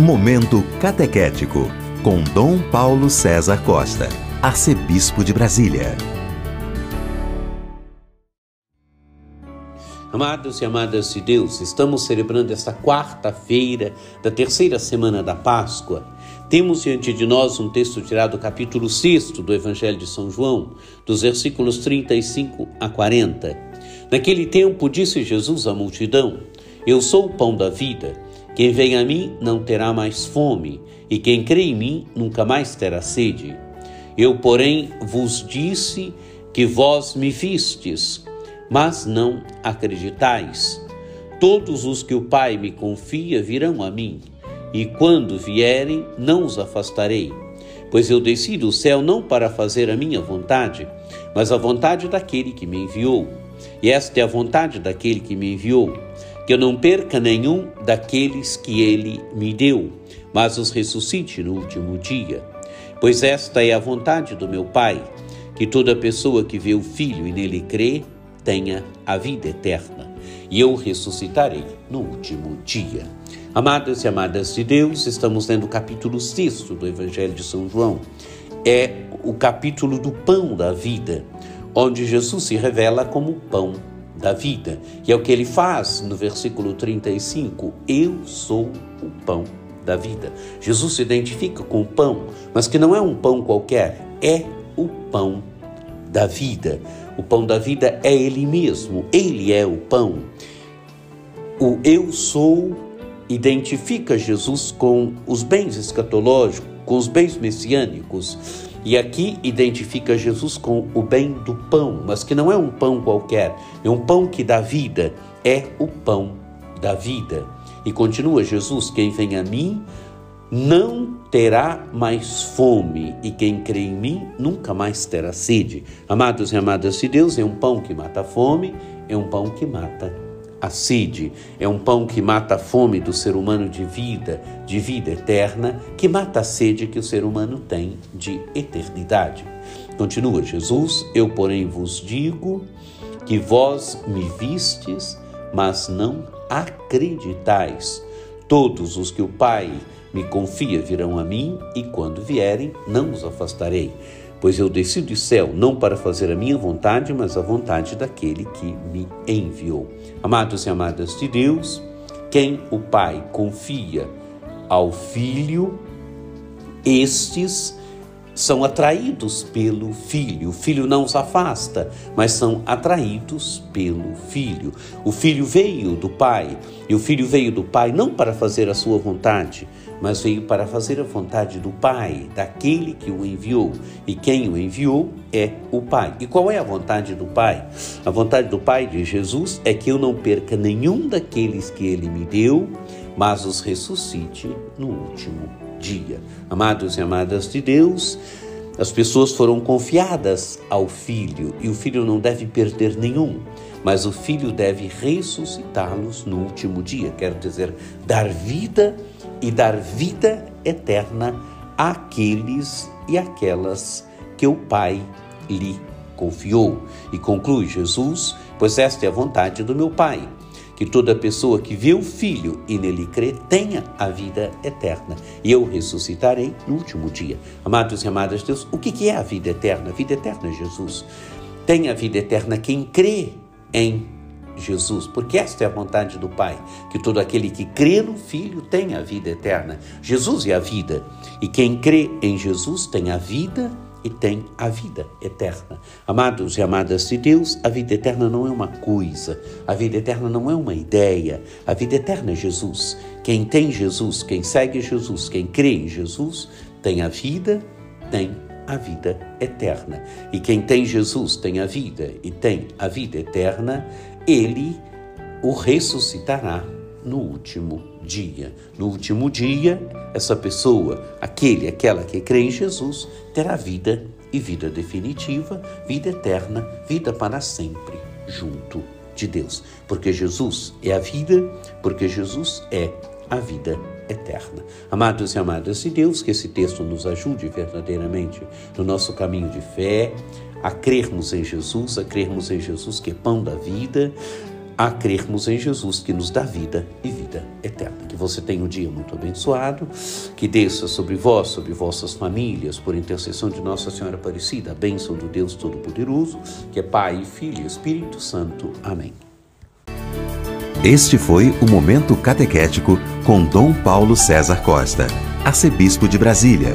Momento Catequético, com Dom Paulo César Costa, Arcebispo de Brasília. Amados e amadas de Deus, estamos celebrando esta quarta-feira da terceira semana da Páscoa. Temos diante de nós um texto tirado do capítulo 6 do Evangelho de São João, dos versículos 35 a 40. Naquele tempo disse Jesus à multidão: Eu sou o pão da vida. Quem vem a mim não terá mais fome, e quem crê em mim nunca mais terá sede. Eu, porém, vos disse que vós me vistes, mas não acreditais. Todos os que o Pai me confia virão a mim, e quando vierem, não os afastarei. Pois eu desci do céu não para fazer a minha vontade, mas a vontade daquele que me enviou. E esta é a vontade daquele que me enviou que eu não perca nenhum daqueles que ele me deu, mas os ressuscite no último dia. Pois esta é a vontade do meu Pai, que toda pessoa que vê o Filho e nele crê tenha a vida eterna, e eu ressuscitarei no último dia. Amados e amadas de Deus, estamos lendo o capítulo 6 do Evangelho de São João. É o capítulo do pão da vida, onde Jesus se revela como pão da vida. E é o que ele faz no versículo 35: Eu sou o pão da vida. Jesus se identifica com o pão, mas que não é um pão qualquer, é o pão da vida. O pão da vida é ele mesmo, ele é o pão. O eu sou identifica Jesus com os bens escatológicos, com os bens messiânicos. E aqui identifica Jesus com o bem do pão, mas que não é um pão qualquer, é um pão que dá vida, é o pão da vida. E continua Jesus: quem vem a mim não terá mais fome, e quem crê em mim nunca mais terá sede. Amados e amadas de Deus, é um pão que mata a fome, é um pão que mata a sede é um pão que mata a fome do ser humano de vida, de vida eterna, que mata a sede que o ser humano tem de eternidade. Continua Jesus: Eu, porém, vos digo que vós me vistes, mas não acreditais. Todos os que o Pai me confia virão a mim, e quando vierem, não os afastarei pois eu desci do céu não para fazer a minha vontade, mas a vontade daquele que me enviou. Amados e amadas de Deus, quem o Pai confia ao Filho, estes são atraídos pelo Filho. O Filho não os afasta, mas são atraídos pelo Filho. O Filho veio do Pai, e o Filho veio do Pai não para fazer a sua vontade, mas veio para fazer a vontade do Pai, daquele que o enviou. E quem o enviou é o Pai. E qual é a vontade do Pai? A vontade do Pai de Jesus é que eu não perca nenhum daqueles que ele me deu, mas os ressuscite no último dia. Amados e amadas de Deus, as pessoas foram confiadas ao Filho e o Filho não deve perder nenhum, mas o Filho deve ressuscitá-los no último dia, quer dizer, dar vida e dar vida eterna àqueles e aquelas que o Pai lhe confiou. E conclui Jesus: Pois esta é a vontade do meu Pai, que toda pessoa que vê o Filho e nele crê tenha a vida eterna, e eu ressuscitarei no último dia. Amados e amadas de Deus, o que é a vida eterna? A vida eterna é Jesus. Tem a vida eterna quem crê em Jesus, porque esta é a vontade do Pai, que todo aquele que crê no Filho tenha a vida eterna. Jesus é a vida, e quem crê em Jesus tem a vida e tem a vida eterna. Amados e amadas de Deus, a vida eterna não é uma coisa, a vida eterna não é uma ideia, a vida eterna é Jesus. Quem tem Jesus, quem segue Jesus, quem crê em Jesus, tem a vida, tem a vida eterna. E quem tem Jesus tem a vida e tem a vida eterna, ele o ressuscitará no último dia. No último dia, essa pessoa, aquele, aquela que crê em Jesus, terá vida e vida definitiva, vida eterna, vida para sempre junto de Deus. Porque Jesus é a vida, porque Jesus é a vida eterna. Amados e amadas de Deus, que esse texto nos ajude verdadeiramente no nosso caminho de fé, a crermos em Jesus, a crermos em Jesus que é pão da vida, a crermos em Jesus que nos dá vida e vida eterna. Que você tenha um dia muito abençoado, que desça sobre vós, sobre vossas famílias, por intercessão de Nossa Senhora Aparecida, a bênção do Deus Todo-Poderoso, que é Pai, Filho e Espírito Santo. Amém. Este foi o Momento Catequético com Dom Paulo César Costa, arcebispo de Brasília.